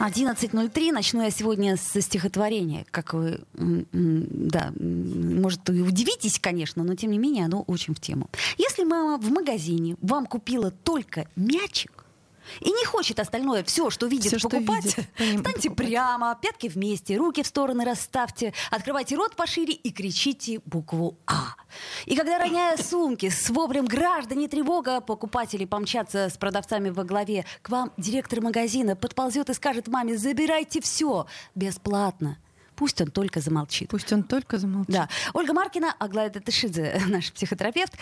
11.03. Начну я сегодня со стихотворения. Как вы, да, может, и удивитесь, конечно, но тем не менее оно очень в тему. Если мама в магазине вам купила только мячик, и не хочет остальное, все, что видит, все, покупать, что видит, станьте прямо, пятки вместе, руки в стороны расставьте, открывайте рот пошире и кричите букву А. И когда, роняя сумки с воплем «Граждане, тревога!», покупатели помчатся с продавцами во главе, к вам директор магазина подползет и скажет маме «Забирайте все!» бесплатно. Пусть он только замолчит. Пусть он только замолчит. Да. Ольга Маркина, Аглая Татышидзе, наш психотерапевт.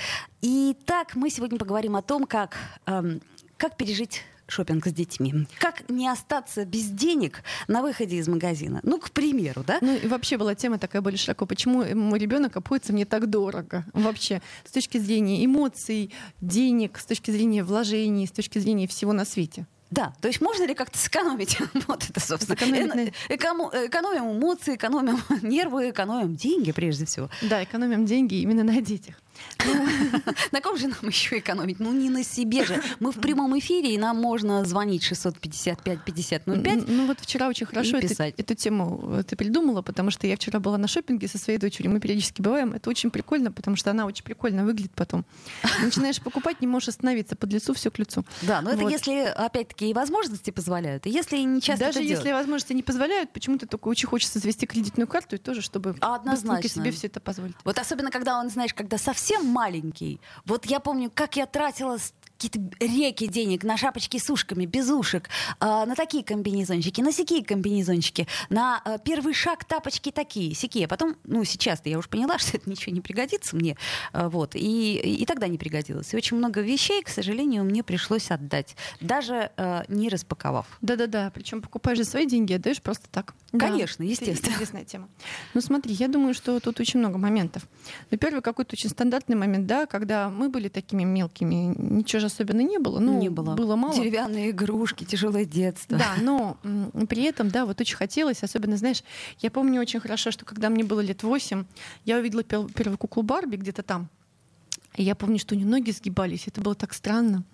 И так мы сегодня поговорим о том, как, эм, как пережить шопинг с детьми. Как не остаться без денег на выходе из магазина? Ну, к примеру, да? Ну, и вообще была тема такая более широко. Почему мой ребенок обходится мне так дорого? Вообще, с точки зрения эмоций, денег, с точки зрения вложений, с точки зрения всего на свете. Да, то есть можно ли как-то сэкономить? вот это, собственно. Сэкономить... Эконом... Экономим эмоции, экономим нервы, экономим деньги прежде всего. Да, экономим деньги именно на детях. На ком же нам еще экономить? Ну, не на себе же. Мы в прямом эфире, и нам можно звонить 655-5005. Ну, вот вчера очень хорошо эту тему э, ты придумала, потому что я вчера была на шопинге со своей дочерью. Мы периодически бываем. Это очень прикольно, потому что она очень прикольно выглядит потом. Начинаешь покупать, не можешь остановиться. Под лицу все к лицу. Да, но это если, опять-таки, и возможности позволяют. И если не часто Даже если возможности не позволяют, почему-то только очень хочется завести кредитную карту и тоже, чтобы себе все это позволить. Вот особенно, когда он, знаешь, когда совсем совсем маленький. Вот я помню, как я тратила какие-то реки денег на шапочки с ушками, без ушек, э, на такие комбинезончики, на сякие комбинезончики, на э, первый шаг тапочки такие, сякие. А потом, ну, сейчас-то я уже поняла, что это ничего не пригодится мне, вот, и, и тогда не пригодилось. И очень много вещей, к сожалению, мне пришлось отдать, даже не распаковав. Да-да-да, причем покупаешь за свои деньги, отдаешь просто так. Конечно, да, естественно. Интересная тема. Ну, смотри, я думаю, что тут очень много моментов. Ну, первый какой-то очень стандартный момент, да, когда мы были такими мелкими, ничего же особенно не было. Ну, не было. Было мало. Деревянные игрушки, тяжелое детство. Да, но при этом, да, вот очень хотелось, особенно, знаешь, я помню очень хорошо, что когда мне было лет восемь, я увидела первую куклу Барби где-то там, и я помню, что у нее ноги сгибались. Это было так странно.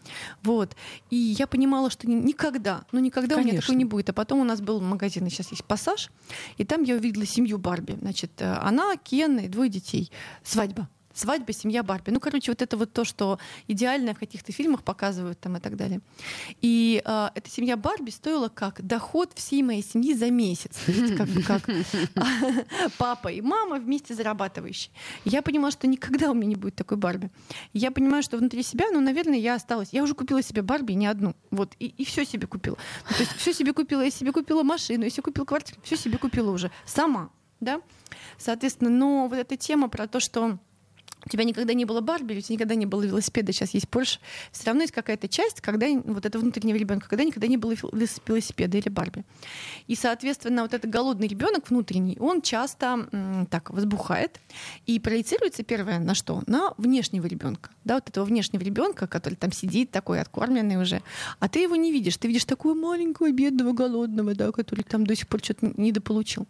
Вот. И я понимала, что никогда, ну никогда Конечно. у меня такого не будет. А потом у нас был магазин, и сейчас есть пассаж. И там я увидела семью Барби. Значит, э, она, Кен и двое детей. Свадьба свадьба, семья Барби. Ну, короче, вот это вот то, что идеально в каких-то фильмах показывают там и так далее. И э, эта семья Барби стоила как доход всей моей семьи за месяц. Как бы как папа и мама вместе зарабатывающие. Я понимала, что никогда у меня не будет такой Барби. Я понимаю, что внутри себя, ну, наверное, я осталась. Я уже купила себе Барби не одну. Вот, и, и все себе купила. Ну, то есть все себе купила. Я себе купила машину, я себе купила квартиру, все себе купила уже. Сама. Да? Соответственно, но вот эта тема про то, что у тебя никогда не было Барби, у тебя никогда не было велосипеда, сейчас есть Порш, все равно есть какая-то часть, когда вот это внутреннего ребенка, когда никогда не было велосипеда или Барби. И, соответственно, вот этот голодный ребенок внутренний, он часто м, так возбухает и проецируется первое на что? На внешнего ребенка. Да, вот этого внешнего ребенка, который там сидит такой откормленный уже, а ты его не видишь, ты видишь такого маленького, бедного, голодного, да, который там до сих пор что-то недополучил.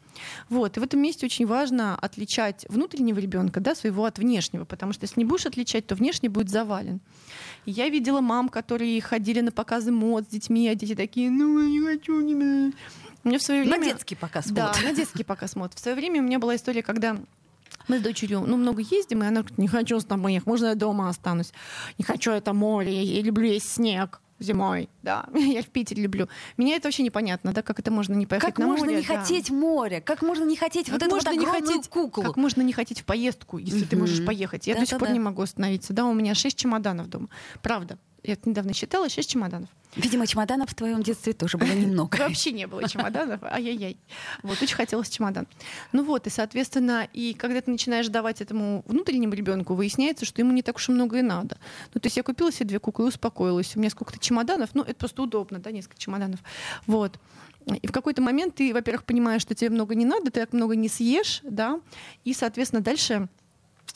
Вот. И в этом месте очень важно отличать внутреннего ребенка, да, своего от внешнего внешнего, потому что если не будешь отличать, то внешний будет завален. И я видела мам, которые ходили на показы мод с детьми, а дети такие, ну, я не хочу, не... Меня в свое время... На детский показ мод. Да, на детский показ мод. В свое время у меня была история, когда мы с дочерью ну, много ездим, и она говорит, не хочу с тобой ехать, можно я дома останусь? Не хочу это море, я люблю есть снег зимой, да, я в Питере люблю. Меня это вообще непонятно, да, как это можно не поехать как на море. Как можно не да. хотеть море? Как можно не хотеть как вот эту вот не хотеть, куклу? Как можно не хотеть в поездку, если mm-hmm. ты можешь поехать? Я да, до сих да, пор да. не могу остановиться. Да, у меня шесть чемоданов дома. Правда. Я недавно считала, шесть чемоданов. Видимо, чемоданов в твоем детстве тоже было немного. Вообще не было чемоданов. Ай-яй-яй. Вот очень хотелось чемодан. Ну вот, и, соответственно, и когда ты начинаешь давать этому внутреннему ребенку, выясняется, что ему не так уж и много и надо. Ну, то есть я купила себе две куклы и успокоилась. У меня сколько-то чемоданов, ну, это просто удобно, да, несколько чемоданов. Вот. И в какой-то момент ты, во-первых, понимаешь, что тебе много не надо, ты так много не съешь, да, и, соответственно, дальше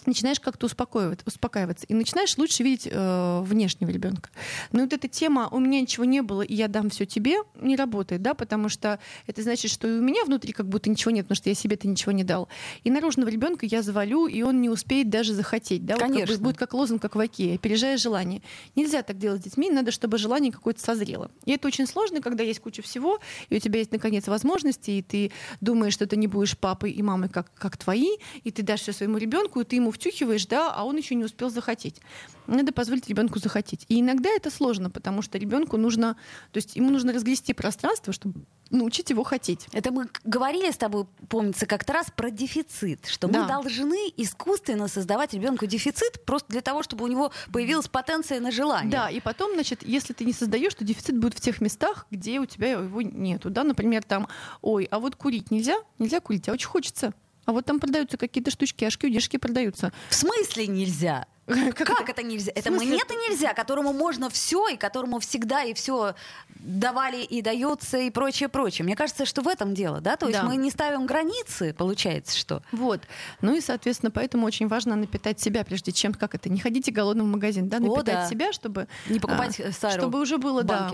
начинаешь как-то успокаиваться, успокаиваться и начинаешь лучше видеть э, внешнего ребенка. Но вот эта тема «у меня ничего не было, и я дам все тебе» не работает, да, потому что это значит, что и у меня внутри как будто ничего нет, потому что я себе-то ничего не дал. И наружного ребенка я завалю, и он не успеет даже захотеть. Да? Конечно. Вот как бы будет как лозунг, как в Оке, опережая желание. Нельзя так делать с детьми, надо, чтобы желание какое-то созрело. И это очень сложно, когда есть куча всего, и у тебя есть, наконец, возможности, и ты думаешь, что ты не будешь папой и мамой, как, как твои, и ты дашь все своему ребенку, и ты ему втюхиваешь, да, а он еще не успел захотеть. Надо позволить ребенку захотеть. И иногда это сложно, потому что ребенку нужно, то есть ему нужно разгрести пространство, чтобы научить его хотеть. Это мы говорили с тобой, помнится, как-то раз про дефицит, что Да. мы должны искусственно создавать ребенку дефицит просто для того, чтобы у него появилась потенция на желание. Да, и потом, значит, если ты не создаешь, то дефицит будет в тех местах, где у тебя его нету. Да? Например, там, ой, а вот курить нельзя? Нельзя курить, а очень хочется. А вот там продаются какие-то штучки, ашки, удержки продаются. В смысле нельзя? Как, это? нельзя? Это мне-то нельзя, которому можно все, и которому всегда и все давали и дается, и прочее, прочее. Мне кажется, что в этом дело, да? То есть Да. мы не ставим границы, получается, что. Вот. Ну и, соответственно, поэтому очень важно напитать себя, прежде чем, как это, не ходите голодным в магазин, да, О, напитать да. себя, чтобы... Не покупать а, Сайру Чтобы уже было, да,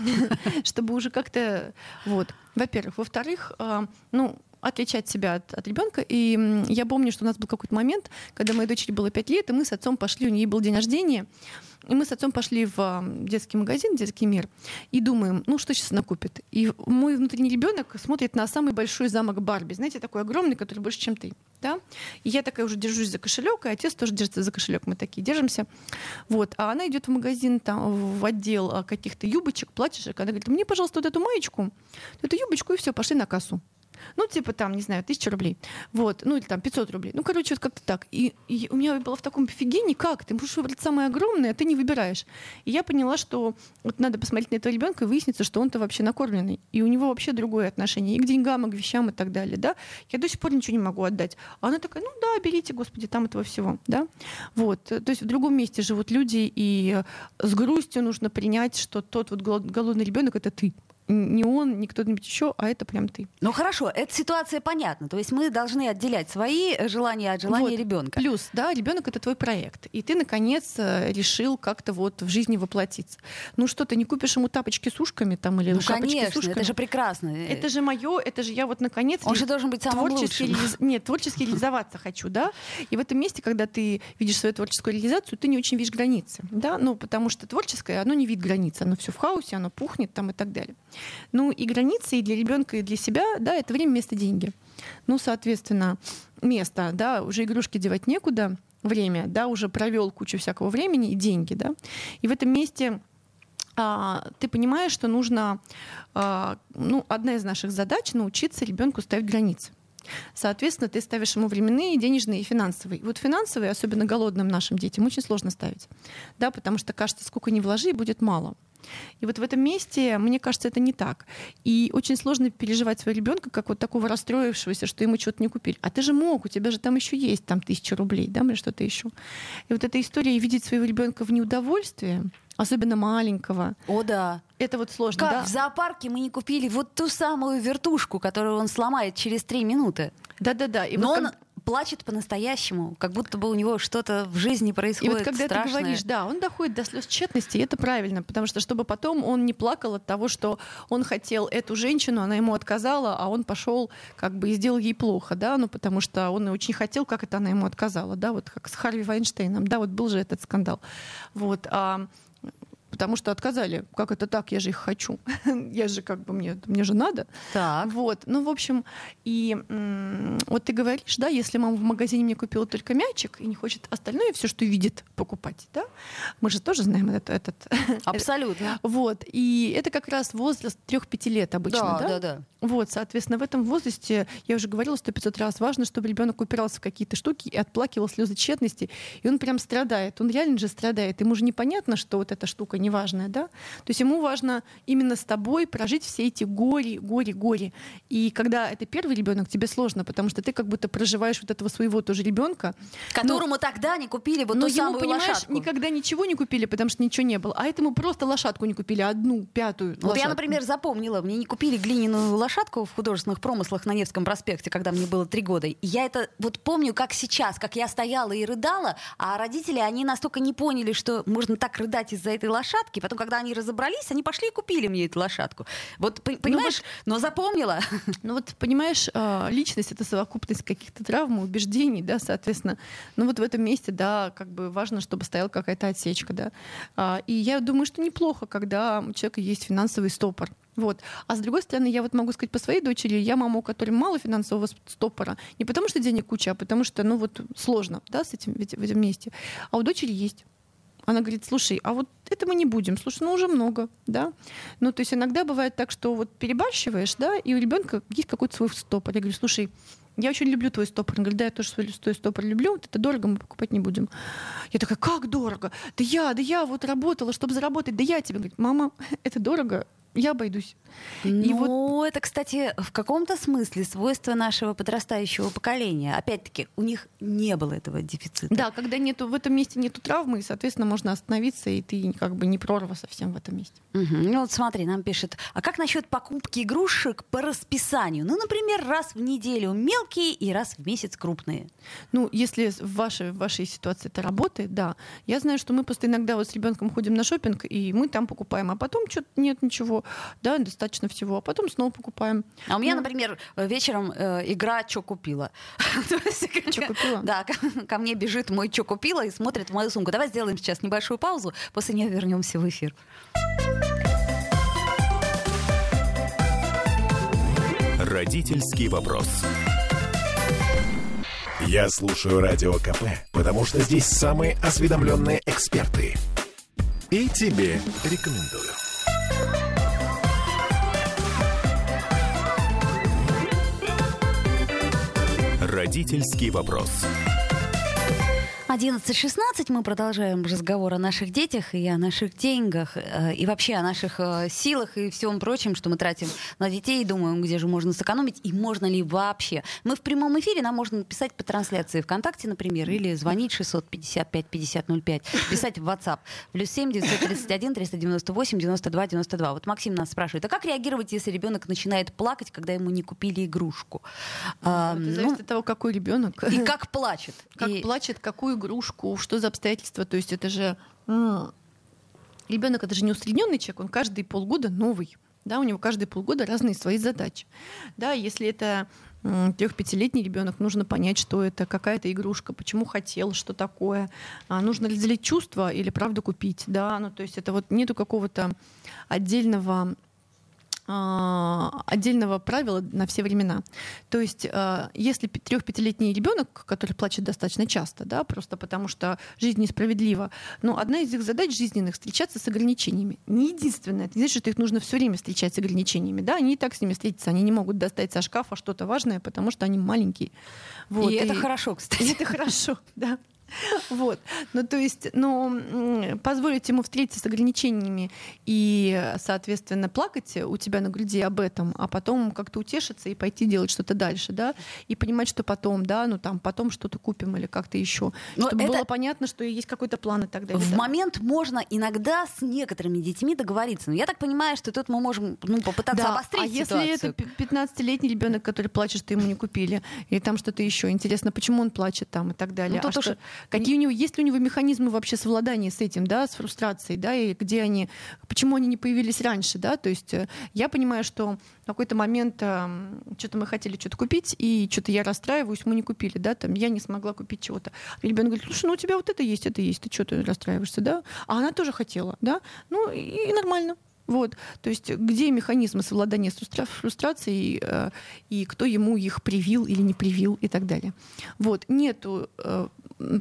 чтобы уже как-то, вот, во-первых. Во-вторых, а, ну, отличать себя от, от ребенка. И я помню, что у нас был какой-то момент, когда моей дочери было 5 лет, и мы с отцом пошли, у нее был день рождения, и мы с отцом пошли в детский магазин, детский мир, и думаем, ну что сейчас она купит? И мой внутренний ребенок смотрит на самый большой замок Барби, знаете, такой огромный, который больше, чем ты. Да? И я такая уже держусь за кошелек, и отец тоже держится за кошелек, мы такие держимся. Вот. А она идет в магазин, там, в отдел а, каких-то юбочек, платьишек, она говорит, мне, пожалуйста, вот эту маечку, эту юбочку, и все, пошли на кассу. Ну, типа там, не знаю, тысяча рублей. Вот. Ну, или там 500 рублей. Ну, короче, вот как-то так. И, и у меня было в таком офигении, как? Ты можешь выбрать самое огромное, а ты не выбираешь. И я поняла, что вот надо посмотреть на этого ребенка и выяснится, что он-то вообще накормленный. И у него вообще другое отношение и к деньгам, и к вещам, и так далее. Да? Я до сих пор ничего не могу отдать. А она такая, ну да, берите, господи, там этого всего. Да? Вот. То есть в другом месте живут люди, и с грустью нужно принять, что тот вот голод- голодный ребенок это ты. Не он, не кто-нибудь еще, а это прям ты. Ну хорошо, эта ситуация понятна. То есть мы должны отделять свои э, желания от желания Вот. ребенка. Плюс, да, ребенок это твой проект. И ты, наконец, э, решил как-то вот в жизни воплотиться. Ну что, ты не купишь ему тапочки с ушками там или Ну шапочки с конечно, ушками? это же прекрасно. Это же мое, это же я вот наконец Он же должен быть самым творчески лучшим. реализ- Нет, творчески реализоваться хочу, да. И в этом месте, когда ты видишь свою творческую реализацию, ты не очень видишь границы, да, ну потому что творческое, оно не видит границы, оно все в хаосе, оно пухнет там и так далее. Ну и границы и для ребенка, и для себя, да, это время, место, деньги. Ну, соответственно, место, да, уже игрушки девать некуда, время, да, уже провел кучу всякого времени и деньги, да. И в этом месте а, ты понимаешь, что нужно, а, ну, одна из наших задач научиться ребенку ставить границы. Соответственно, ты ставишь ему временные, денежные и финансовые. И вот финансовые, особенно голодным нашим детям, очень сложно ставить. Да, потому что кажется, сколько ни вложи, будет мало. И вот в этом месте, мне кажется, это не так. И очень сложно переживать своего ребенка как вот такого расстроившегося, что ему что-то не купили. А ты же мог, у тебя же там еще есть там тысяча рублей, да, или что-то еще. И вот эта история и видеть своего ребенка в неудовольствии, особенно маленького, О, да. это вот сложно, Как да? в зоопарке мы не купили вот ту самую вертушку, которую он сломает через три минуты. Да-да-да. И Но вот он как- плачет по-настоящему, как будто бы у него что-то в жизни И происходит вот когда страшное. ты говоришь, да, он доходит до слез тщетности, и это правильно, потому что чтобы потом он не плакал от того, что он хотел эту женщину, она ему отказала, а он пошел как бы и сделал ей плохо, да, ну потому что он и очень хотел, как это она ему отказала, да, вот как с Харви Вайнштейном, да, вот был же этот скандал, вот. А, Потому что отказали. Как это так? Я же их хочу. Я же как бы мне, мне же надо. Так. Вот, ну, в общем, и вот ты говоришь, да, если мама в магазине мне купила только мячик и не хочет остальное все, что видит, покупать, да, мы же тоже знаем этот, этот Абсолютно. вот, и это как раз возраст 3-5 лет обычно, да? да, да. Вот, соответственно, в этом возрасте, я уже говорила сто 500 раз, важно, чтобы ребенок упирался в какие-то штуки и отплакивал слезы тщетности, и он прям страдает, он реально же страдает, ему же непонятно, что вот эта штука неважная, да? То есть ему важно именно с тобой прожить все эти горе, горе, горе. И когда это первый ребенок, тебе сложно, потому что ты как будто проживаешь вот этого своего тоже ребенка, Которому тогда не купили вот но ту ему, самую понимаешь, лошадку. никогда ничего не купили, потому что ничего не было. А этому просто лошадку не купили, одну, пятую Вот я, например, запомнила, мне не купили глиняную лошадку, лошадку в художественных промыслах на Невском проспекте, когда мне было три года. И я это вот помню, как сейчас, как я стояла и рыдала, а родители, они настолько не поняли, что можно так рыдать из-за этой лошадки. Потом, когда они разобрались, они пошли и купили мне эту лошадку. Вот, понимаешь, ну, вот, но запомнила. Ну вот, понимаешь, а, личность — это совокупность каких-то травм, убеждений, да, соответственно. Ну вот в этом месте, да, как бы важно, чтобы стояла какая-то отсечка, да. А, и я думаю, что неплохо, когда у человека есть финансовый стопор. Вот. А с другой стороны, я вот могу сказать по своей дочери, я мама, у которой мало финансового стопора, не потому что денег куча, а потому что, ну вот, сложно, да, с этим, в этом месте. А у дочери есть. Она говорит, слушай, а вот это мы не будем. Слушай, ну уже много, да. Ну, то есть иногда бывает так, что вот перебарщиваешь, да, и у ребенка есть какой-то свой стопор. Я говорю, слушай, я очень люблю твой стопор. Он говорит, да, я тоже свой стопор люблю, вот это дорого, мы покупать не будем. Я такая, как дорого? Да я, да я вот работала, чтобы заработать, да я тебе. Говорит, мама, это дорого, я обойдусь. Ну, и вот... это, кстати, в каком-то смысле свойство нашего подрастающего поколения. Опять-таки, у них не было этого дефицита. Да, когда нету, в этом месте нету травмы, и, соответственно, можно остановиться, и ты как бы не прорва совсем в этом месте. Угу. Ну вот смотри, нам пишет, а как насчет покупки игрушек по расписанию? Ну, например, раз в неделю мелкие и раз в месяц крупные. Ну, если в вашей, в вашей ситуации это работает, да. Я знаю, что мы просто иногда вот с ребенком ходим на шопинг, и мы там покупаем, а потом что-то нет ничего, да, достаточно всего, а потом снова покупаем. А у меня, ну. например, вечером э, игра «Чё купила?». «Чё купила?» Да, ко мне бежит мой «Чё купила?» и смотрит в мою сумку. Давай сделаем сейчас небольшую паузу, после нее вернемся в эфир. Родительский вопрос. Я слушаю Радио КП, потому что здесь самые осведомленные эксперты. И тебе рекомендую. Родительский вопрос. 11.16 мы продолжаем разговор о наших детях и о наших деньгах, э, и вообще о наших э, силах и всем прочем, что мы тратим на детей, думаем, где же можно сэкономить и можно ли вообще. Мы в прямом эфире, нам можно написать по трансляции ВКонтакте, например, или звонить 655 5005, писать в WhatsApp. Плюс 7 931 398 92 92. Вот Максим нас спрашивает, а как реагировать, если ребенок начинает плакать, когда ему не купили игрушку? Это зависит ну, от того, какой ребенок. И как плачет. Как и... плачет, какую игрушку, что за обстоятельства. То есть это же ребенок, это же не усредненный человек, он каждые полгода новый. Да, у него каждые полгода разные свои задачи. Да, если это трех-пятилетний ребенок, нужно понять, что это какая-то игрушка, почему хотел, что такое. А нужно разделить чувства или правда купить. Да, ну то есть это вот нету какого-то отдельного отдельного правила на все времена. То есть, а, если трех-пятилетний ребенок, который плачет достаточно часто, да, просто потому что жизнь несправедлива, но одна из их задач жизненных встречаться с ограничениями. Не единственное, это не значит, что их нужно все время встречать с ограничениями, да, они и так с ними встретятся, они не могут достать со шкафа что-то важное, потому что они маленькие. Вот. И, и это хорошо, кстати. И это хорошо, да. Вот. Ну, то есть, ну, позволить ему встретиться с ограничениями и, соответственно, плакать у тебя на груди об этом, а потом как-то утешиться и пойти делать что-то дальше, да, и понимать, что потом, да, ну, там, потом что-то купим или как-то еще. Но чтобы это... было понятно, что есть какой-то план и так далее. В да. момент можно иногда с некоторыми детьми договориться. Но я так понимаю, что тут мы можем ну, попытаться да. обострить а ситуацию. если это 15-летний ребенок, который плачет, что ему не купили, или там что-то еще, интересно, почему он плачет там и так далее. Ну, а что... Какие у него, есть ли у него механизмы вообще совладания с этим, да, с фрустрацией, да, и где они, почему они не появились раньше, да, то есть э, я понимаю, что в какой-то момент э, что-то мы хотели что-то купить, и что-то я расстраиваюсь, мы не купили, да, там, я не смогла купить чего-то. Ребенок говорит, слушай, ну у тебя вот это есть, это есть, ты что ты расстраиваешься, да? А она тоже хотела, да? Ну и, и нормально. Вот, то есть где механизмы совладания с фрустрацией э, и кто ему их привил или не привил и так далее. Вот, нету э,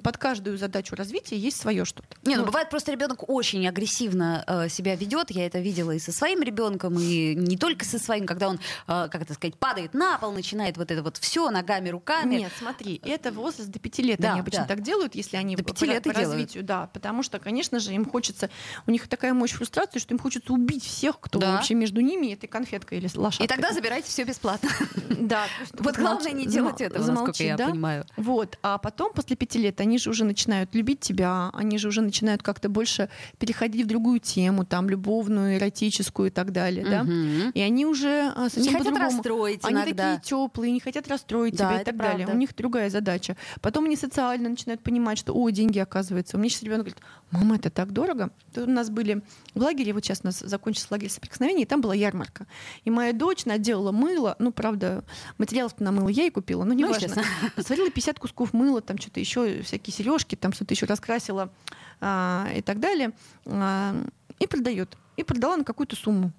под каждую задачу развития есть свое что-то. Не, ну вот. бывает просто ребенок очень агрессивно э, себя ведет. Я это видела и со своим ребенком, и не только со своим, когда он, э, как это сказать, падает на пол, начинает вот это вот все ногами, руками. Нет, смотри, это возраст до пяти лет. Да, они обычно да. так делают, если они до пяти лет по, по развитию, да, потому что, конечно же, им хочется, у них такая мощь фрустрации, что им хочется убить всех, кто да. вообще между ними, этой конфеткой или лошадкой. И тогда забирайте все бесплатно. Да. Вот главное не делать этого, насколько я понимаю. Вот, а потом после пяти лет лет, они же уже начинают любить тебя, они же уже начинают как-то больше переходить в другую тему, там, любовную, эротическую и так далее, да. Мгм. И они уже а, совсем Не хотят расстроить Они иногда. такие теплые, не хотят расстроить Да, тебя и так далее. правда. У них другая задача. Потом они социально начинают понимать, что, о, деньги, оказывается. У меня сейчас ребенок говорит, мама, это так дорого. Тут у нас были в лагере, вот сейчас у нас закончился лагерь соприкосновения, и там была ярмарка. И моя дочь наделала мыло, ну, правда, материалов на мыло я ей купила, но не Ну, важно. естественно. Сварила 50 кусков мыла, там что-то еще, всякие сережки, там что-то еще раскрасила а, и так далее. А, и продает. И продала на какую-то сумму.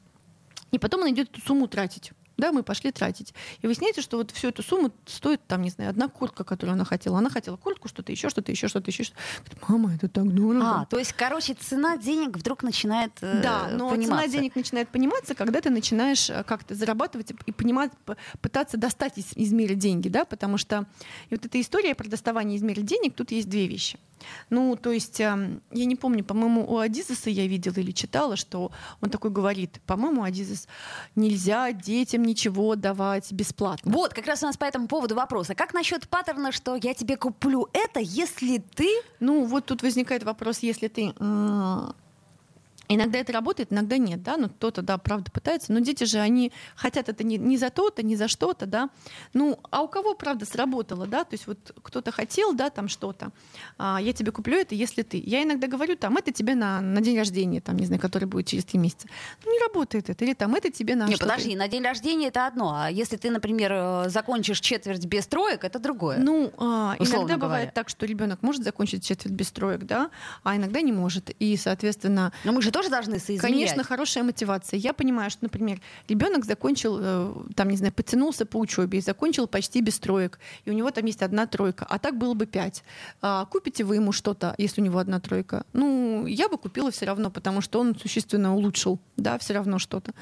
И потом она идет эту сумму тратить. Да, мы пошли тратить. И выясняется, что вот всю эту сумму стоит, там, не знаю, одна куртка, которую она хотела. Она хотела куртку, что-то еще, что-то еще, что-то еще. Говорит, мама, это так дорого. А, то есть, короче, цена денег вдруг начинает э, Да, но цена пониматься. денег начинает пониматься, когда ты начинаешь э, как-то зарабатывать и- понимать, пытаться достать из, из мира деньги, да, потому что и вот эта история про доставание из мира денег, тут есть две вещи. Ну, то есть, эм, я не помню, по-моему, у Адизеса я видела или читала, что он такой говорит, по-моему, Адизес, нельзя детям ничего давать бесплатно. Вот, как раз у нас по этому поводу вопрос. А как насчет паттерна, что я тебе куплю это, если ты... Ну, вот тут возникает вопрос, если ты... Иногда это работает, иногда нет, да, ну кто-то, да, правда пытается, но дети же, они хотят это не, не за то-то, не за что-то, да, ну, а у кого, правда, сработало, да, то есть вот кто-то хотел, да, там что-то, а, я тебе куплю это, если ты. Я иногда говорю, там, это тебе на, на день рождения, там, не знаю, который будет через три месяца. Ну, не работает это, или там, это тебе на Не, подожди, на день рождения это одно, а если ты, например, э, закончишь четверть без троек, это другое. Ну, а, иногда говоря. бывает так, что ребенок может закончить четверть без троек, да, а иногда не может. И, соответственно, Но мы же тоже должны соизмерять. Конечно, хорошая мотивация. Я понимаю, что, например, ребенок закончил, э, там, не знаю, потянулся по учебе и закончил почти без троек, и у него там есть одна тройка, а так было бы пять. А, купите вы ему что-то, если у него одна тройка? Ну, я бы купила все равно, потому что он существенно улучшил, да, все равно что-то.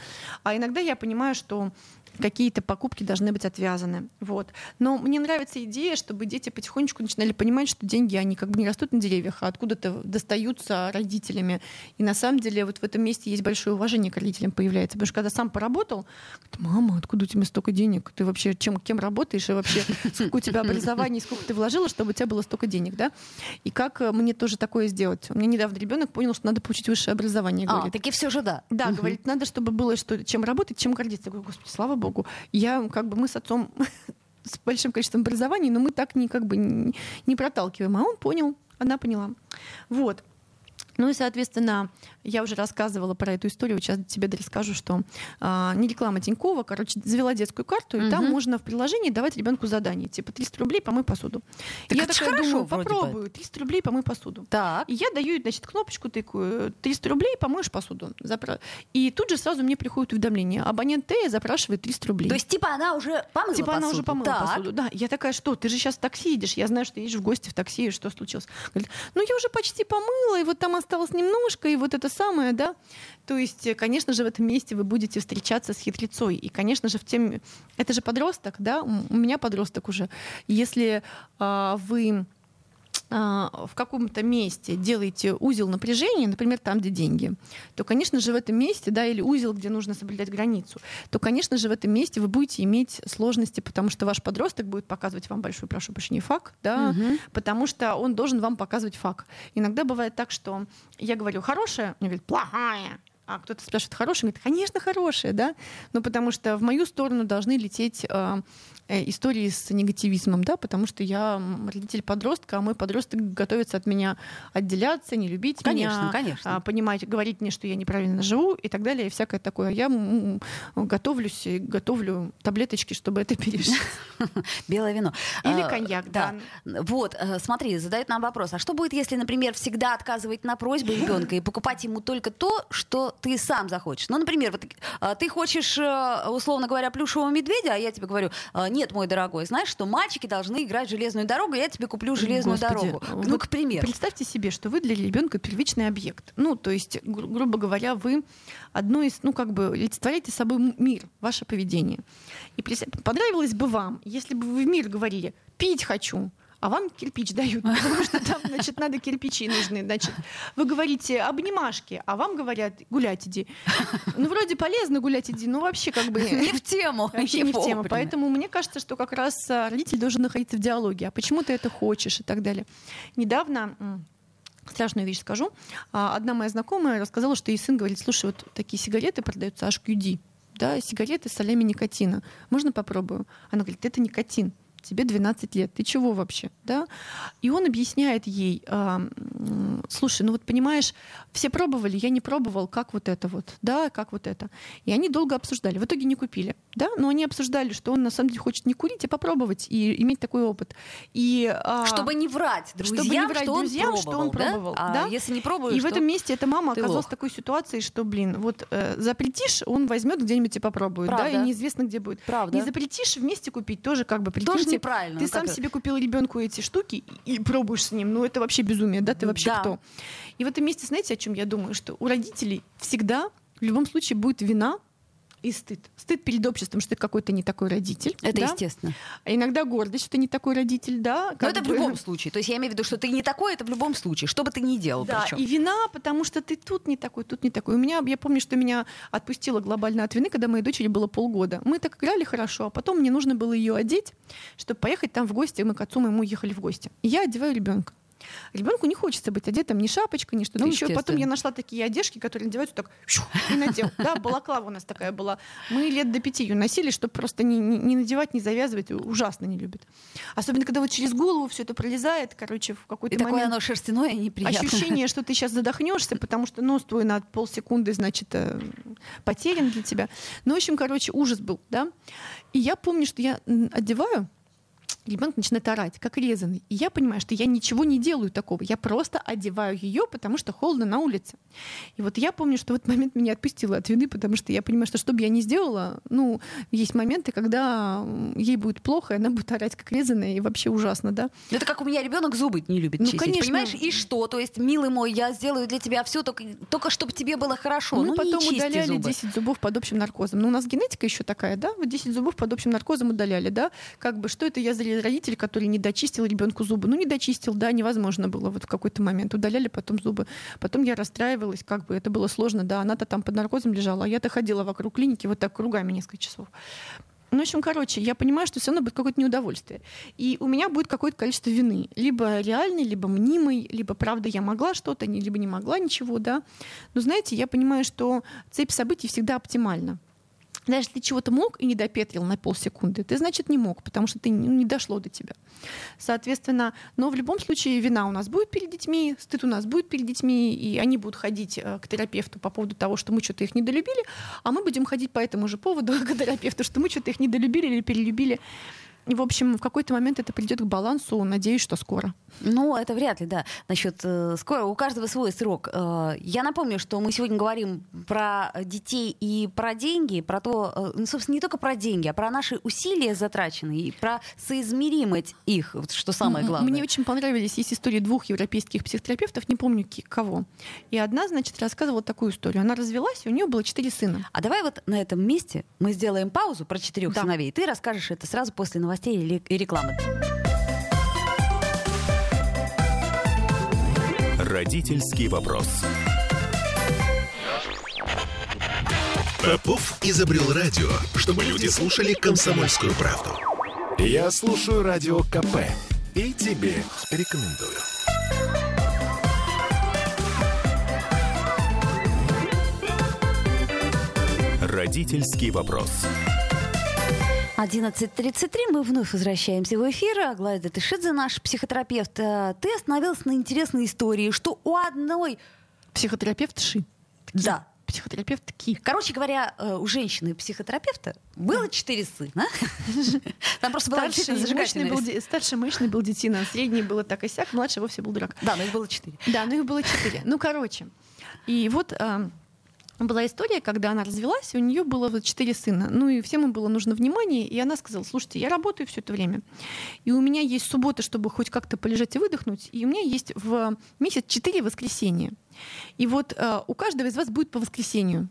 А иногда я понимаю, что какие-то покупки должны быть отвязаны. Вот. Но мне нравится идея, чтобы дети потихонечку начинали понимать, что деньги, они как бы не растут на деревьях, а откуда-то достаются родителями. И на самом деле вот в этом месте есть большое уважение к родителям появляется. Потому что когда сам поработал, говорит, мама, откуда у тебя столько денег? Ты вообще чем, кем работаешь? И вообще сколько у тебя образования, сколько ты вложила, чтобы у тебя было столько денег, да? И как э, мне тоже такое сделать? У меня недавно ребенок понял, что надо получить высшее образование. А, Говорит, таки все же да. да, говорит, надо, чтобы было что, чем работать, чем гордиться. Я говорю, господи, слава богу. Я, как бы, мы с отцом с большим количеством образований, но мы так не, как бы, не проталкиваем. А он понял, она поняла. Вот. Ну и, соответственно, я уже рассказывала про эту историю. Сейчас тебе расскажу, что а, не реклама Тинькова, короче, завела детскую карту, и там Мгм. можно в приложении давать ребенку задание, типа 300 рублей помой посуду. Так я это ж такая хорошо думаю, бы. попробую, 300 рублей помой посуду. Так. И я даю, значит, кнопочку тыкаю, 300 рублей, помоешь посуду. Запра- И тут же сразу мне приходит уведомление. Абонент Т запрашивает 300 рублей. То есть, типа, она уже помыла Типа она уже посуду? помыла Так. посуду. Да, я такая, что, ты же сейчас в такси едешь, я знаю, что ты едешь в гости в такси, и что случилось? Говорит, ну я уже почти помыла, и вот там осталось немножко, и вот это самое, да. То есть, э, конечно же, в этом месте вы будете встречаться с хитрецой. И, конечно же, в тем... Это же подросток, да, у меня подросток уже. Если а, вы в каком-то месте делаете узел напряжения, например, там, где деньги, то, конечно же, в этом месте, да, или узел, где нужно соблюдать границу, то, конечно же, в этом месте вы будете иметь сложности, потому что ваш подросток будет показывать вам большой, прошу прощения, факт, да, Мгм. потому что он должен вам показывать факт. Иногда бывает так, что я говорю хорошая, он говорит плохая, а кто-то спрашивает хорошая, он говорит, конечно, хорошая, да, но потому что в мою сторону должны лететь э, э, истории с негативизмом, да, потому что я родитель подростка, а мой подросток готовится от меня отделяться, не любить Конечно, меня, конечно. а, понимать, говорить мне, что я неправильно живу и так далее, и всякое такое. Я готовлюсь и готовлю таблеточки, чтобы это пережить. Белое вино. Или А, коньяк, да. Вот, э, смотри, задает нам вопрос. А что будет, если, например, всегда отказывать на просьбы ребенка и покупать ему только то, что ты сам захочешь? Ну, например, вот э, ты хочешь, э, условно говоря, плюшевого медведя, а я тебе говорю, э, нет, мой дорогой, знаешь, что мальчики должны играть в железную дорогу, я тебе куплю железную Господи, дорогу. вот Ну, к примеру. Представьте себе, что вы для ребенка первичный объект. Ну, то есть, гру- грубо говоря, вы одно из, ну, как бы, олицетворяете собой мир, ваше поведение. И понравилось бы вам, если бы вы в мир говорили «пить хочу», а вам кирпич дают, потому что там, значит, надо кирпичи нужны. Значит, вы говорите обнимашки, а вам говорят гулять иди. Ну, вроде полезно гулять иди, но вообще как бы... Не в тему. Вообще не в тему. Поэтому мне кажется, что как раз а, родитель должен находиться в диалоге. А почему ты это хочешь и так далее. Недавно страшную вещь скажу. А, одна моя знакомая рассказала, что ей сын говорит, слушай, вот такие сигареты продаются HQD, да, сигареты с солями никотина. Можно попробую? Она говорит, это никотин тебе 12 лет, ты чего вообще, да? И он объясняет ей, э, слушай, ну вот понимаешь, все пробовали, я не пробовал, как вот это вот, да, как вот это. И они долго обсуждали, в итоге не купили, да, но они обсуждали, что он на самом деле хочет не курить, а попробовать и иметь такой опыт. И, э, чтобы не врать друзьям, чтобы не врать что, друзьям он пробовал, что он пробовал, да? да? А если не пробуешь, И в этом месте эта мама оказалась в такой ситуации, что, блин, вот э, запретишь, он возьмет где-нибудь и попробует, Правда. да, и неизвестно где будет. Правда. Не запретишь вместе купить, тоже как бы прикиньте, тоже неправильно. Ты ну, сам себе купил ребенку эти штуки и пробуешь с ним. Ну, это вообще безумие, да? Ты вообще да. кто? И в этом месте, знаете, о чем я думаю? Что у родителей всегда в любом случае будет вина и стыд. Стыд перед обществом, что ты какой-то не такой родитель. Это да? естественно. А иногда гордость, что ты не такой родитель, да. Но это бы... в любом случае. То есть я имею в виду, что ты не такой, это в любом случае, что бы ты ни делал. Да, причем. и вина, потому что ты тут не такой, тут не такой. У меня, я помню, что меня отпустила глобально от вины, когда моей дочери было полгода. Мы так играли хорошо, а потом мне нужно было ее одеть, чтобы поехать там в гости. Мы к отцу моему ехали в гости. И я одеваю ребенка. Ребенку не хочется быть одетым ни шапочкой, ни что-то ну, еще. Потом я нашла такие одежки, которые надеваются так и надел. Да, балаклава у нас такая была. Мы лет до пяти ее носили, чтобы просто не, не, не надевать, не завязывать. Ужасно не любит. Особенно, когда вот через голову все это пролезает, короче, в какой-то и момент. такое оно шерстяное и неприятное. Ощущение, что ты сейчас задохнешься, потому что нос твой на полсекунды, значит, э, потерян для тебя. Ну, в общем, короче, ужас был, да. И я помню, что я одеваю ребенок начинает орать, как резанный. И я понимаю, что я ничего не делаю такого. Я просто одеваю ее, потому что холодно на улице. И вот я помню, что в этот момент меня отпустило от вины, потому что я понимаю, что что бы я ни сделала, ну, есть моменты, когда ей будет плохо, и она будет орать, как резаная, и вообще ужасно, да. Это как у меня ребенок зубы не любит ну, чистить. Конечно. Понимаешь, и что? То есть, милый мой, я сделаю для тебя все, только, только чтобы тебе было хорошо. Мы ну, потом удаляли зубы. 10 зубов под общим наркозом. Ну, у нас генетика еще такая, да? Вот 10 зубов под общим наркозом удаляли, да? Как бы, что это я за родитель, который не дочистил ребенку зубы. Ну, не дочистил, да, невозможно было вот в какой-то момент. Удаляли потом зубы. Потом я расстраивалась, как бы это было сложно, да, она-то там под наркозом лежала, а я-то ходила вокруг клиники вот так кругами несколько часов. Ну, в общем, короче, я понимаю, что все равно будет какое-то неудовольствие. И у меня будет какое-то количество вины. Либо реальной, либо мнимой, либо правда я могла что-то, либо не могла ничего, да. Но знаете, я понимаю, что цепь событий всегда оптимальна. Даже если ты чего-то мог и не допетрил на полсекунды, ты, значит, не мог, потому что ты не дошло до тебя. Соответственно, но в любом случае вина у нас будет перед детьми, стыд у нас будет перед детьми, и они будут ходить э, к терапевту по поводу того, что мы что-то их недолюбили, а мы будем ходить по этому же поводу к терапевту, что мы что-то их недолюбили или перелюбили. И, в общем, в какой-то момент это придет к балансу, надеюсь, что скоро. Ну, это вряд ли, да. Насчет э, скоро, у каждого свой срок. Э, я напомню, что мы сегодня говорим про детей и про деньги, про то, э, ну, собственно, не только про деньги, а про наши усилия затраченные, и про соизмеримость их, вот, что самое главное. Мне очень понравились, есть истории двух европейских психотерапевтов, не помню кого. И одна, значит, рассказывала такую историю. Она развелась, и у нее было четыре сына. А давай вот на этом месте мы сделаем паузу про четырех да. сыновей. Ты расскажешь это сразу после новостей и рекламы. Родительский вопрос. Попов изобрел радио, чтобы люди слушали комсомольскую правду. Я слушаю радио КП и тебе рекомендую. Родительский вопрос. 11.33 мы вновь возвращаемся в эфир. Аглая Датышидзе, наш психотерапевт. Э, ты остановился на интересной истории, что у одной... Психотерапевт Ши. Да. Психотерапевт Ки. Короче говоря, э, у женщины-психотерапевта было четыре сына. Там просто была старший был, старший мощный был детина, средний было так и сяк, младший вовсе был дурак. Да, но их было четыре. Да, но их было четыре. Ну, короче. И вот была история, когда она развелась, у нее было четыре сына. Ну и всем им было нужно внимание, и она сказала, слушайте, я работаю все это время, и у меня есть суббота, чтобы хоть как-то полежать и выдохнуть, и у меня есть в месяц четыре воскресенья. И вот э, у каждого из вас будет по воскресенью.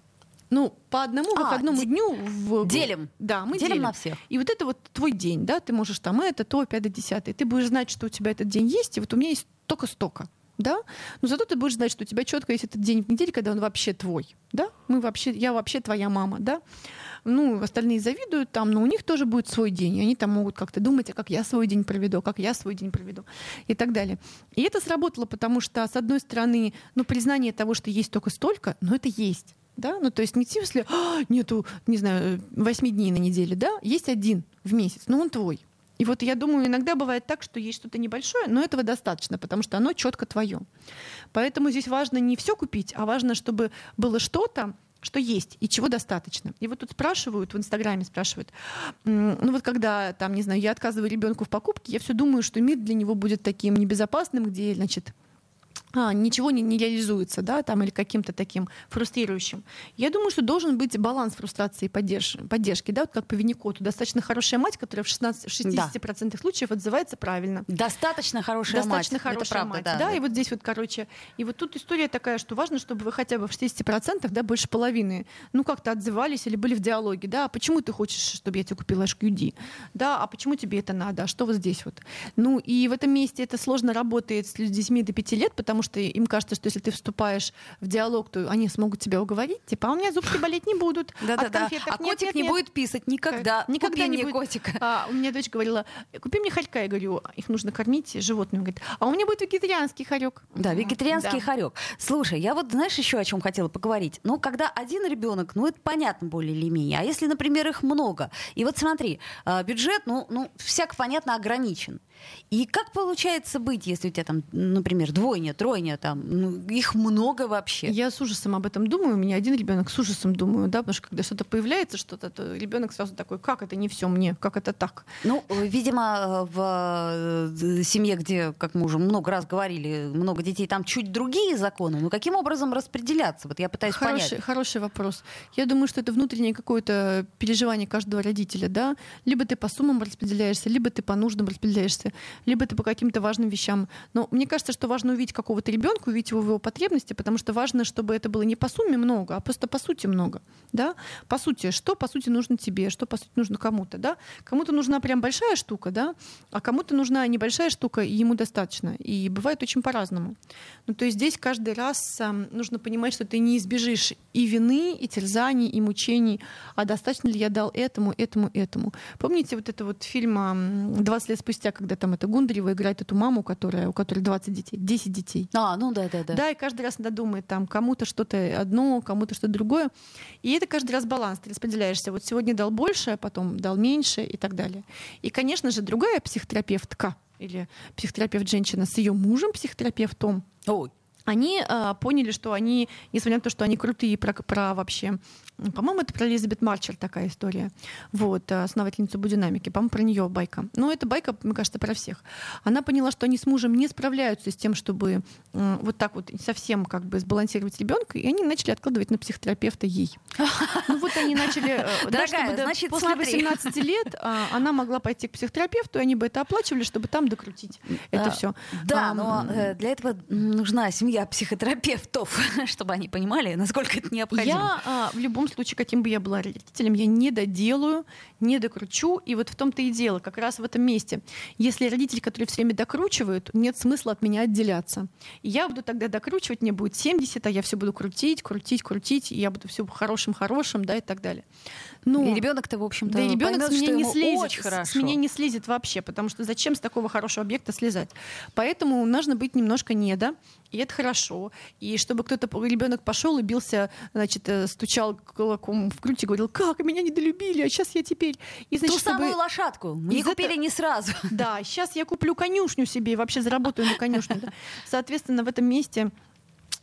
Ну, по одному А, выходному дню в Делим. Да, мы Делим делим. на всех. И вот это вот твой день, да, ты можешь там это, то, пятое, десятое. Ты будешь знать, что у тебя этот день есть, и вот у меня есть только столько. Да? Но зато ты будешь знать, что у тебя четко есть этот день в неделе, когда он вообще твой. Да? Мы вообще, я вообще твоя мама, да? Ну, остальные завидуют там, но у них тоже будет свой день. И они там могут как-то думать, а как я свой день проведу, а как я свой день проведу и так далее. И это сработало, потому что, с одной стороны, ну, признание того, что есть только столько, но это есть. Да? Ну, то есть не в смысле, «А, нету, не знаю, восьми дней на неделе, да, есть один в месяц, но он твой. И вот я думаю, иногда бывает так, что есть что-то небольшое, но этого достаточно, потому что оно четко твое. Поэтому здесь важно не все купить, а важно, чтобы было что-то, что есть и чего достаточно. И вот тут спрашивают, в Инстаграме спрашивают, ну вот когда, там, не знаю, я отказываю ребенку в покупке, я все думаю, что мир для него будет таким небезопасным, где, значит, а, ничего не, не реализуется, да, там, или каким-то таким фрустрирующим. Я думаю, что должен быть баланс фрустрации и поддерж- поддержки, да, вот как по Винникоту. Достаточно хорошая мать, которая в 16, 60% случаев отзывается правильно. Достаточно хорошая Достаточно мать. хорошая Это правда, мать. да. Да, и вот здесь вот, короче, и вот тут история такая, что важно, чтобы вы хотя бы в 60%, да, больше половины, ну, как-то отзывались или были в диалоге, да, а почему ты хочешь, чтобы я тебе купила HQD, да, а почему тебе это надо, а что вот здесь вот. Ну, и в этом месте это сложно работает с детьми до 5 лет, потому что им кажется, что если ты вступаешь в диалог, то они смогут тебя уговорить, типа, а у меня зубки болеть не будут, Да-да-да. А котик не нет». будет писать никогда. Никогда не котика. А, у меня дочь говорила, купи мне хорька. Я говорю, их нужно кормить животным. Говорит, а у меня будет вегетарианский хорек. Да, вегетарианский хорек. Слушай, я вот знаешь еще о чем хотела поговорить. Ну, когда один ребенок, ну это понятно более или менее. А если, например, их много? И вот смотри, а, бюджет, ну, ну всяко понятно ограничен. И как получается быть, если у тебя там, например, двойня, тройня, там, ну, их много вообще? Я с ужасом об этом думаю. У меня один ребенок с ужасом думаю, да, потому что когда что-то появляется, что-то, то ребенок сразу такой, как это не все мне, как это так? Ну, видимо, в э, семье, где, как мы уже много раз говорили, много детей, там чуть другие законы. Но каким образом распределяться? Вот я пытаюсь Хороший, понять. хороший вопрос. Я думаю, что это внутреннее какое-то переживание каждого родителя, да. Либо ты по суммам распределяешься, либо ты по нуждам распределяешься, либо ты по каким-то важным вещам. Но мне кажется, что важно увидеть какого-то увидеть его в его потребности, потому что важно, чтобы это было не по сумме много, а просто по сути много, да. По сути, что по сути нужно тебе, что по сути нужно кому-то, да. Кому-то нужна прям большая штука, да, а кому-то нужна небольшая штука, и ему достаточно. И бывает очень по-разному. Ну, то есть здесь каждый раз ам, нужно понимать, что ты не избежишь и вины, и терзаний, и мучений, а достаточно ли я дал этому, этому, этому. Помните вот это вот фильм ам, «20 лет спустя», когда там эта Гундарева играет эту маму, которая, у которой 20 детей, 10 детей. А, ну да, да, да. Да, и каждый раз она думает, там, кому-то что-то одно, кому-то что-то другое. И это каждый раз баланс. Ты распределяешься. Вот сегодня дал больше, а потом дал меньше и так далее. И, конечно же, другая психотерапевтка или психотерапевт-женщина с ее мужем, психотерапевтом, Ой. Они а, поняли, что они, несмотря на то, что они крутые про, про вообще, по-моему, это про Элизабет Марчер такая история, вот, а, основательницу будинамики, по-моему, про нее байка. Но это байка, мне кажется, про всех. Она поняла, что они с мужем не справляются с тем, чтобы м, вот так вот совсем как бы сбалансировать ребенка, и они начали откладывать на психотерапевта ей. Ну вот они начали, э, Дорогая, значит, после смотри. 18 лет а, она могла пойти к психотерапевту, и они бы это оплачивали, чтобы там докрутить это все. Да, но э, для этого нужна семья психотерапевтов, чтобы они понимали, насколько это необходимо. Я а, в любом случае, каким бы я была родителем, я не доделаю, не докручу. И вот в том-то и дело, как раз в этом месте. Если родители, которые все время докручивают, нет смысла от меня отделяться. Я буду тогда докручивать, мне будет 70, а я все буду крутить, крутить, крутить, и я буду все хорошим-хорошим, да, и так далее. Ну, И ребенок-то, в общем-то, да ребенок поймет, с меня не слезет. очень хорошо. С меня не слезет вообще, потому что зачем с такого хорошего объекта слезать? Поэтому нужно быть немножко недо, и это хорошо. И чтобы кто-то, ребенок пошел и бился, значит, э, стучал кулаком в грудь и говорил, как меня недолюбили, а сейчас я теперь. И, Ту значит, чтобы- самую лошадку. Не купили этого- не сразу. да, сейчас я куплю конюшню себе и вообще заработаю на конюшню. да. Соответственно, в этом месте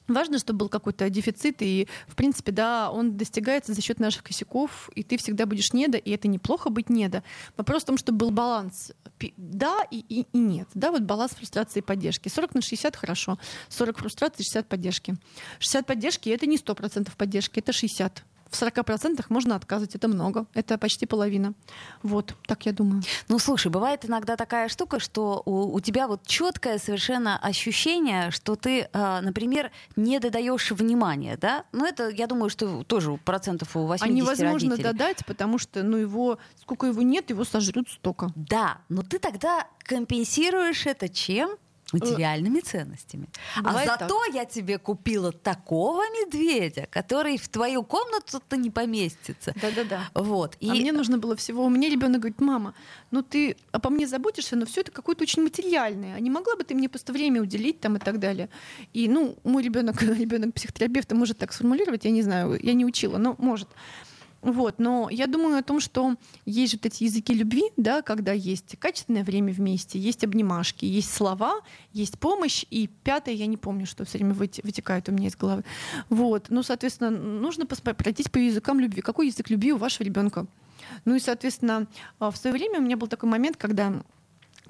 Важно, чтобы был какой-то дефицит, и, в принципе, да, он достигается за счет наших косяков, и ты всегда будешь недо, и это неплохо быть недо. Вопрос в том, чтобы был баланс. Да и, и, и нет. Да, вот баланс фрустрации и поддержки. 40 на 60 хорошо, 40 фрустрации, 60 поддержки. 60 поддержки — это не 100% поддержки, это 60. В в 40% можно отказывать. Это много. Это почти половина. Вот, так я думаю. Ну, слушай, бывает иногда такая штука, что у, у тебя вот четкое совершенно ощущение, что ты, э, например, не додаешь внимания, да? Ну, это, я думаю, что тоже процентов у 80 А невозможно родителей. додать, потому что, ну, его, сколько его нет, его сожрут столько. Да, но ты тогда компенсируешь это чем? Материальными ценностями. Бывает а зато так. я тебе купила такого медведя, который в твою комнату-то не поместится. Да-да-да. Вот. И... А мне нужно было всего. У меня ребенок говорит, мама, ну ты обо мне заботишься, но все это какое-то очень материальное. А не могла бы ты мне просто время уделить там и так далее. И, ну, мой ребенок, ребенок психотерапевта может так сформулировать, я не знаю, я не учила, но может. Вот, но я думаю о том, что есть же вот эти языки любви, да, когда есть качественное время вместе, есть обнимашки, есть слова, есть помощь, и пятое, я не помню, что все время вытекает у меня из головы. Вот, ну, соответственно, нужно пройтись по языкам любви. Какой язык любви у вашего ребенка? Ну и, соответственно, а, в свое время у меня был такой момент, когда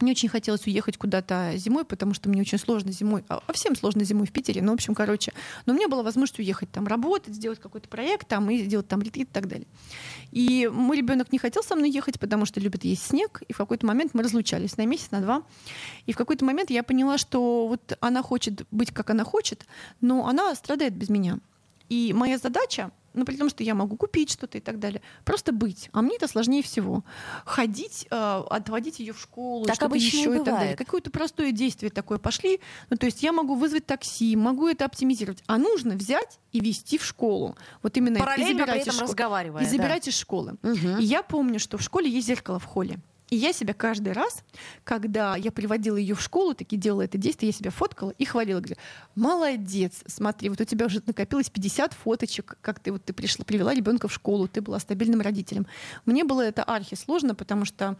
мне очень хотелось уехать куда-то зимой, потому что мне очень сложно зимой, а, а всем сложно зимой в Питере, ну, в общем, короче. Но у меня была возможность уехать там работать, сделать какой-то проект там и сделать там ретрит и так далее. И мой ребенок не хотел со мной ехать, потому что любит есть снег, и в какой-то момент мы разлучались на месяц, на два. И в какой-то момент я поняла, что вот она хочет быть, как она хочет, но она страдает без меня. И моя задача ну, при том, что я могу купить что-то и так далее. Просто быть. А мне это сложнее всего. Ходить, э, отводить ее в школу, так что-то еще и, и так далее. Какое-то простое действие такое пошли. Ну, то есть я могу вызвать такси, могу это оптимизировать. А нужно взять и вести в школу. Вот именно Параллельно и забирать при этом из школы. разговаривая. И забирать да. из школы. Угу. И я помню, что в школе есть зеркало в холле. И я себя каждый раз, когда я приводила ее в школу, таки делала это действие, я себя фоткала и хвалила. Говорю, молодец, смотри, вот у тебя уже накопилось 50 фоточек, как ты вот ты пришла, привела ребенка в школу, ты была стабильным родителем. Мне было это архи сложно, потому что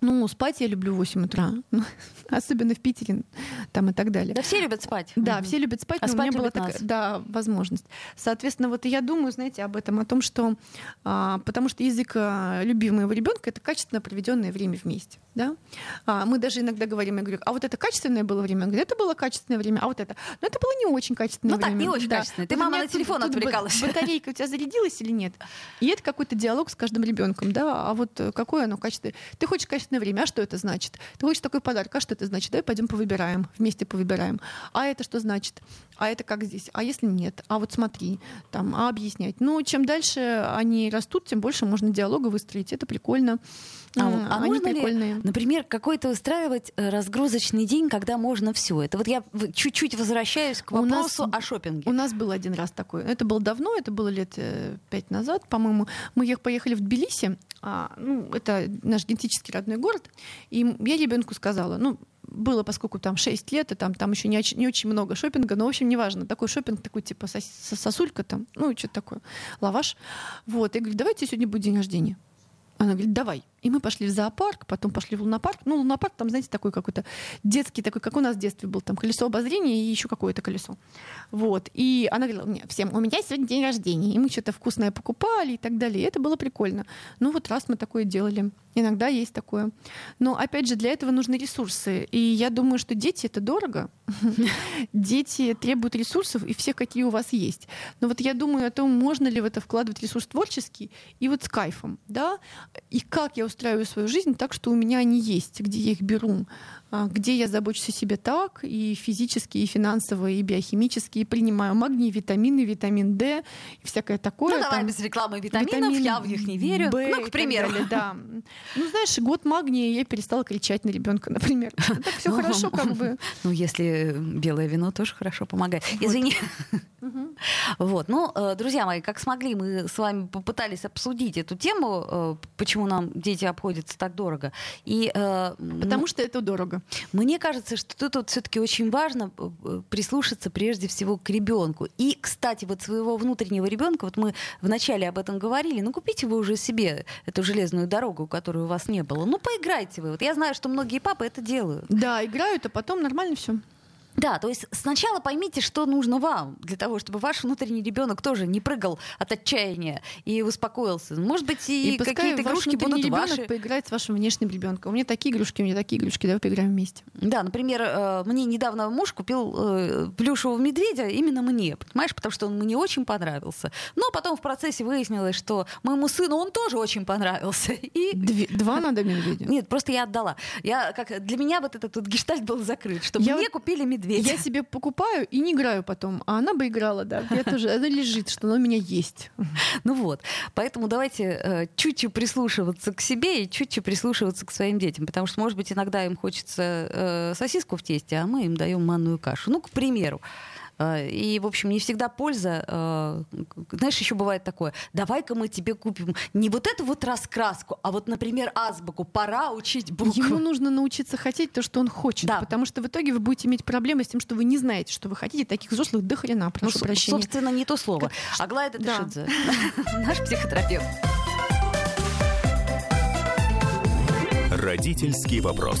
ну, спать я люблю в 8 утра, особенно в Питере там и так далее. Да все любят спать. Да, все любят спать, а но спать у меня была такая да, возможность. Соответственно, вот я думаю, знаете, об этом, о том, что а, потому что язык а, любви моего ребенка это качественно проведенное время вместе. Да? А, мы даже иногда говорим, я говорю, а вот это качественное было время? Он говорит, это было качественное время, а вот это. Но это было не очень качественное ну, время. Ну так, не очень да. качественное. Ты, вот мама, на телефон тут отвлекалась. Батарейка у тебя зарядилась или нет? И это какой-то диалог с каждым ребенком, да, а вот какое оно качественное? Ты хочешь качественное время, а что это значит? Ты хочешь такой подарок, а что это значит? Давай пойдем повыбираем, вместе повыбираем. А это что значит? А это как здесь? А если нет? А вот смотри, там, а объяснять. Ну, чем дальше они растут, тем больше можно диалога выстроить. Это прикольно. А, а они можно прикольные. ли, например, какой-то устраивать э, разгрузочный день, когда можно все? Это вот я чуть-чуть возвращаюсь к вопросу нас, о шопинге. У нас был один раз такой. Это было давно, это было лет э, пять назад, по-моему. Мы поехали в Тбилиси. А, ну, это наш генетически родной город. И я ребенку сказала, ну, было, поскольку там 6 лет, и там, там еще не, не очень много шопинга, но, в общем, неважно. Такой шопинг, такой типа сос, сосулька там, ну, что-то такое, лаваш. Вот, я говорю, давайте сегодня будет день рождения. Она говорит, давай. И мы пошли в зоопарк, потом пошли в лунопарк. Ну, лунопарк там, знаете, такой какой-то детский, такой, как у нас в детстве был, там колесо обозрения и еще какое-то колесо. Вот. И она говорила мне всем, у меня сегодня день рождения. И мы что-то вкусное покупали и так далее. И это было прикольно. Ну, вот раз мы такое делали. Иногда есть такое. Но, опять же, для этого нужны ресурсы. И я думаю, что дети — это дорого. Дети требуют ресурсов, и всех, какие у вас есть. Но вот я думаю о том, можно ли в это вкладывать ресурс творческий и вот с кайфом, да, и как я устраиваю свою жизнь так, что у меня они есть, где я их беру, где я забочусь о себе так, и физически, и финансово, и биохимически, и принимаю магний, витамины, витамин D, и всякое такое. Ну, давай там, без рекламы витаминов, витамин я в них не верю. B ну, к примеру. Далее, да. Ну, знаешь, год магния, я перестала кричать на ребенка, например. Так все хорошо, как бы. Ну, если белое вино тоже хорошо помогает. Извини. Вот. Ну, э, друзья мои, как смогли, мы с вами попытались обсудить эту тему, э, почему нам дети обходятся так дорого. И, э, Потому что это дорого. Мне кажется, что тут все-таки очень важно прислушаться прежде всего к ребенку. И, кстати, вот своего внутреннего ребенка, вот мы вначале об этом говорили, ну купите вы уже себе эту железную дорогу, которую у вас не было. Ну поиграйте вы. Вот я знаю, что многие папы это делают. Да, играют, а потом нормально все. Да, то есть сначала поймите, что нужно вам для того, чтобы ваш внутренний ребенок тоже не прыгал от отчаяния и успокоился. Может быть, и, И какие-то игрушки будут ребенок ваши. поиграет с вашим внешним ребенком. У меня такие игрушки, у меня такие игрушки, давай поиграем вместе. Да, например, э, мне недавно муж купил э, плюшевого медведя именно мне, понимаешь, потому что он мне очень понравился. Но потом в процессе выяснилось, что моему сыну он тоже очень понравился. И Две- два надо медведя. нет, просто я отдала. Я как для меня вот этот вот гештальт был закрыт, чтобы Я мне вот- купили медведя. Я себе покупаю и не играю потом, а она бы играла, да. Я тоже, она лежит, что она у меня есть. Ну вот, поэтому давайте э, чуть-чуть прислушиваться к себе и чуть-чуть прислушиваться к своим детям, потому что, может быть, иногда им хочется э, сосиску в тесте, а мы им даем манную кашу. Ну, к примеру. Э, И, в общем, не всегда польза. э, Знаешь, еще бывает такое. Давай-ка мы тебе купим не вот эту вот раскраску, а вот, например, азбуку. Пора учить буквы. Ему нужно научиться хотеть то, что он хочет. Да. Потому что в итоге вы будете иметь проблемы с тем, что вы не знаете, что вы хотите. Таких взрослых до хрена, Ну, прошу с- прощения. собственно, не то слово. Как- Аглая Да. Дашидзе, наш психотерапевт. Родительский вопрос.